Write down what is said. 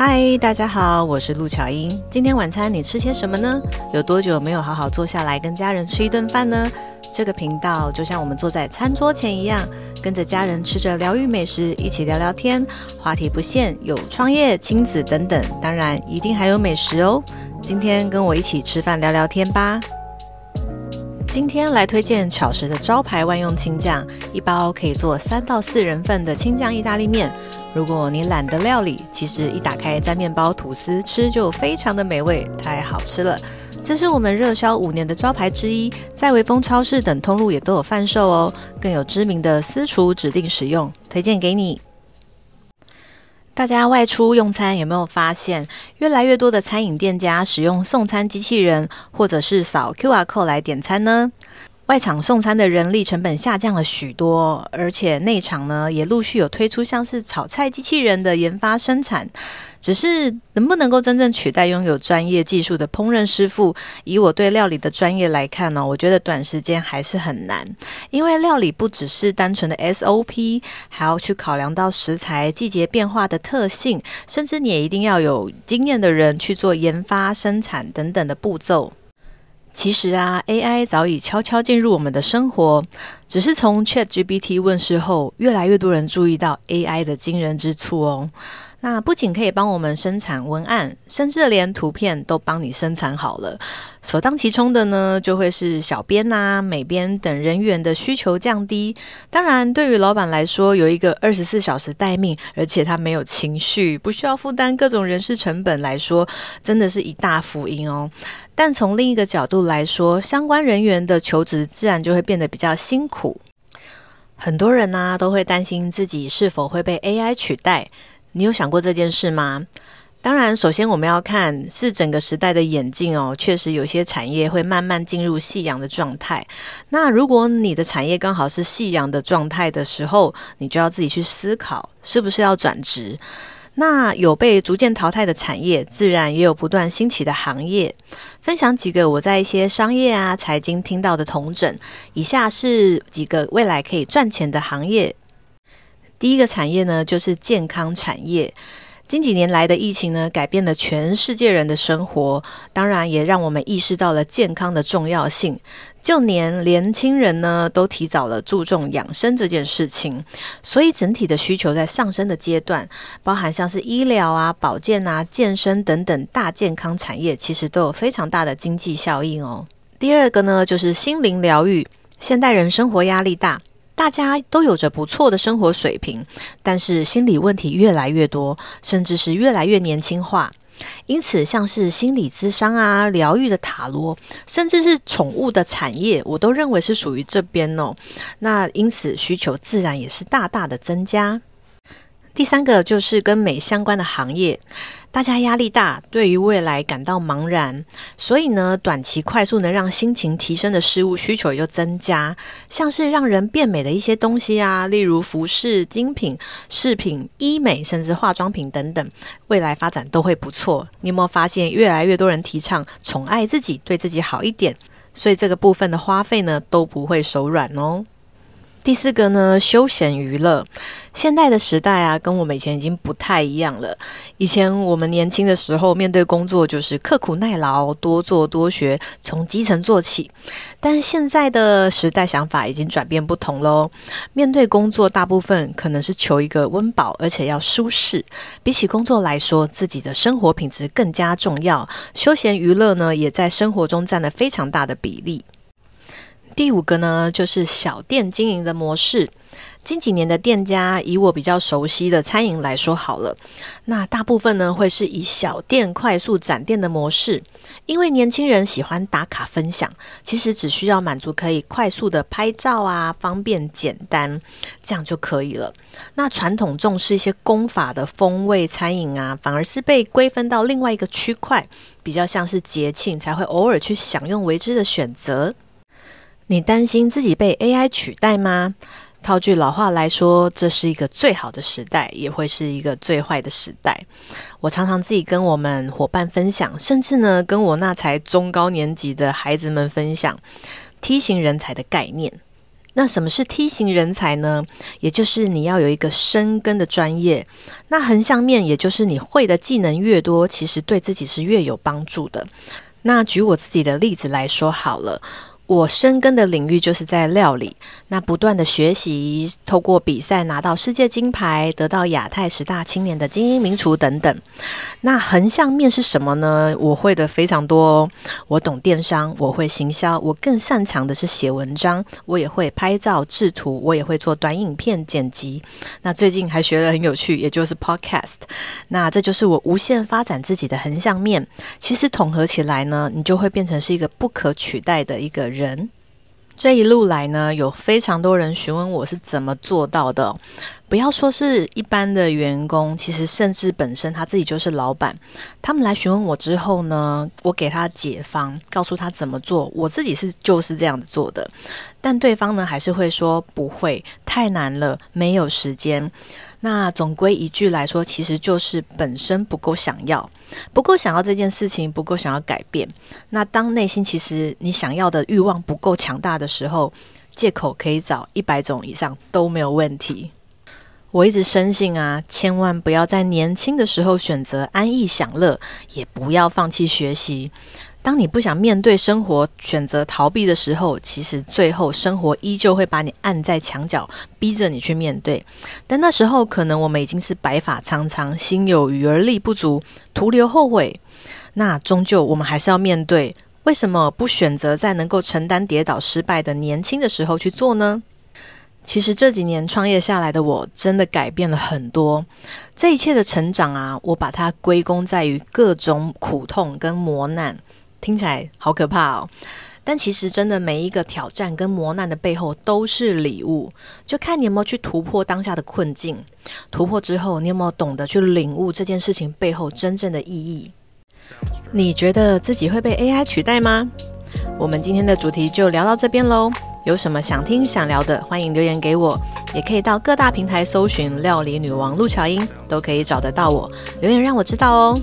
嗨，大家好，我是陆巧英。今天晚餐你吃些什么呢？有多久没有好好坐下来跟家人吃一顿饭呢？这个频道就像我们坐在餐桌前一样，跟着家人吃着疗愈美食，一起聊聊天，话题不限，有创业、亲子等等，当然一定还有美食哦。今天跟我一起吃饭聊聊天吧。今天来推荐巧食的招牌万用青酱，一包可以做三到四人份的青酱意大利面。如果你懒得料理，其实一打开沾面包、吐司吃就非常的美味，太好吃了。这是我们热销五年的招牌之一，在微风超市等通路也都有贩售哦。更有知名的私厨指定使用，推荐给你。大家外出用餐有没有发现，越来越多的餐饮店家使用送餐机器人，或者是扫 QR code 来点餐呢？外场送餐的人力成本下降了许多，而且内场呢也陆续有推出像是炒菜机器人的研发生产。只是能不能够真正取代拥有专业技术的烹饪师傅？以我对料理的专业来看呢，我觉得短时间还是很难。因为料理不只是单纯的 SOP，还要去考量到食材、季节变化的特性，甚至你也一定要有经验的人去做研发、生产等等的步骤。其实啊，AI 早已悄悄进入我们的生活，只是从 ChatGPT 问世后，越来越多人注意到 AI 的惊人之处哦。那不仅可以帮我们生产文案，甚至连图片都帮你生产好了。首当其冲的呢，就会是小编呐、美编等人员的需求降低。当然，对于老板来说，有一个二十四小时待命，而且他没有情绪，不需要负担各种人事成本来说，真的是一大福音哦。但从另一个角度来说，相关人员的求职自然就会变得比较辛苦。很多人呢，都会担心自己是否会被 AI 取代。你有想过这件事吗？当然，首先我们要看是整个时代的演进哦。确实，有些产业会慢慢进入夕阳的状态。那如果你的产业刚好是夕阳的状态的时候，你就要自己去思考，是不是要转职。那有被逐渐淘汰的产业，自然也有不断兴起的行业。分享几个我在一些商业啊、财经听到的同整。以下是几个未来可以赚钱的行业。第一个产业呢，就是健康产业。近几年来的疫情呢，改变了全世界人的生活，当然也让我们意识到了健康的重要性。就连年轻人呢，都提早了注重养生这件事情，所以整体的需求在上升的阶段，包含像是医疗啊、保健啊、健身等等大健康产业，其实都有非常大的经济效应哦。第二个呢，就是心灵疗愈。现代人生活压力大。大家都有着不错的生活水平，但是心理问题越来越多，甚至是越来越年轻化。因此，像是心理咨商啊、疗愈的塔罗，甚至是宠物的产业，我都认为是属于这边哦。那因此需求自然也是大大的增加。第三个就是跟美相关的行业。大家压力大，对于未来感到茫然，所以呢，短期快速能让心情提升的事物需求也就增加，像是让人变美的一些东西啊，例如服饰、精品、饰品、医美，甚至化妆品等等，未来发展都会不错。你有没有发现，越来越多人提倡宠爱自己，对自己好一点，所以这个部分的花费呢，都不会手软哦。第四个呢，休闲娱乐。现代的时代啊，跟我们以前已经不太一样了。以前我们年轻的时候，面对工作就是刻苦耐劳，多做多学，从基层做起。但现在的时代想法已经转变不同喽。面对工作，大部分可能是求一个温饱，而且要舒适。比起工作来说，自己的生活品质更加重要。休闲娱乐呢，也在生活中占了非常大的比例。第五个呢，就是小店经营的模式。近几年的店家，以我比较熟悉的餐饮来说好了，那大部分呢会是以小店快速展店的模式，因为年轻人喜欢打卡分享，其实只需要满足可以快速的拍照啊，方便简单，这样就可以了。那传统重视一些功法的风味餐饮啊，反而是被归分到另外一个区块，比较像是节庆才会偶尔去享用为之的选择。你担心自己被 AI 取代吗？套句老话来说，这是一个最好的时代，也会是一个最坏的时代。我常常自己跟我们伙伴分享，甚至呢，跟我那才中高年级的孩子们分享梯形人才的概念。那什么是梯形人才呢？也就是你要有一个深耕的专业。那横向面，也就是你会的技能越多，其实对自己是越有帮助的。那举我自己的例子来说好了。我深耕的领域就是在料理，那不断的学习，透过比赛拿到世界金牌，得到亚太十大青年的精英名厨等等。那横向面是什么呢？我会的非常多哦，我懂电商，我会行销，我更擅长的是写文章，我也会拍照制图，我也会做短影片剪辑。那最近还学得很有趣，也就是 Podcast。那这就是我无限发展自己的横向面。其实统合起来呢，你就会变成是一个不可取代的一个。人人这一路来呢，有非常多人询问我是怎么做到的。不要说是一般的员工，其实甚至本身他自己就是老板。他们来询问我之后呢，我给他解方，告诉他怎么做。我自己是就是这样子做的，但对方呢还是会说不会，太难了，没有时间。那总归一句来说，其实就是本身不够想要，不够想要这件事情，不够想要改变。那当内心其实你想要的欲望不够强大的时候，借口可以找一百种以上都没有问题。我一直深信啊，千万不要在年轻的时候选择安逸享乐，也不要放弃学习。当你不想面对生活，选择逃避的时候，其实最后生活依旧会把你按在墙角，逼着你去面对。但那时候，可能我们已经是白发苍苍，心有余而力不足，徒留后悔。那终究我们还是要面对。为什么不选择在能够承担跌倒失败的年轻的时候去做呢？其实这几年创业下来的我，真的改变了很多。这一切的成长啊，我把它归功在于各种苦痛跟磨难。听起来好可怕哦，但其实真的每一个挑战跟磨难的背后都是礼物，就看你有没有去突破当下的困境。突破之后，你有没有懂得去领悟这件事情背后真正的意义？你觉得自己会被 AI 取代吗？我们今天的主题就聊到这边喽。有什么想听想聊的，欢迎留言给我，也可以到各大平台搜寻“料理女王陆巧英”，都可以找得到我。留言让我知道哦。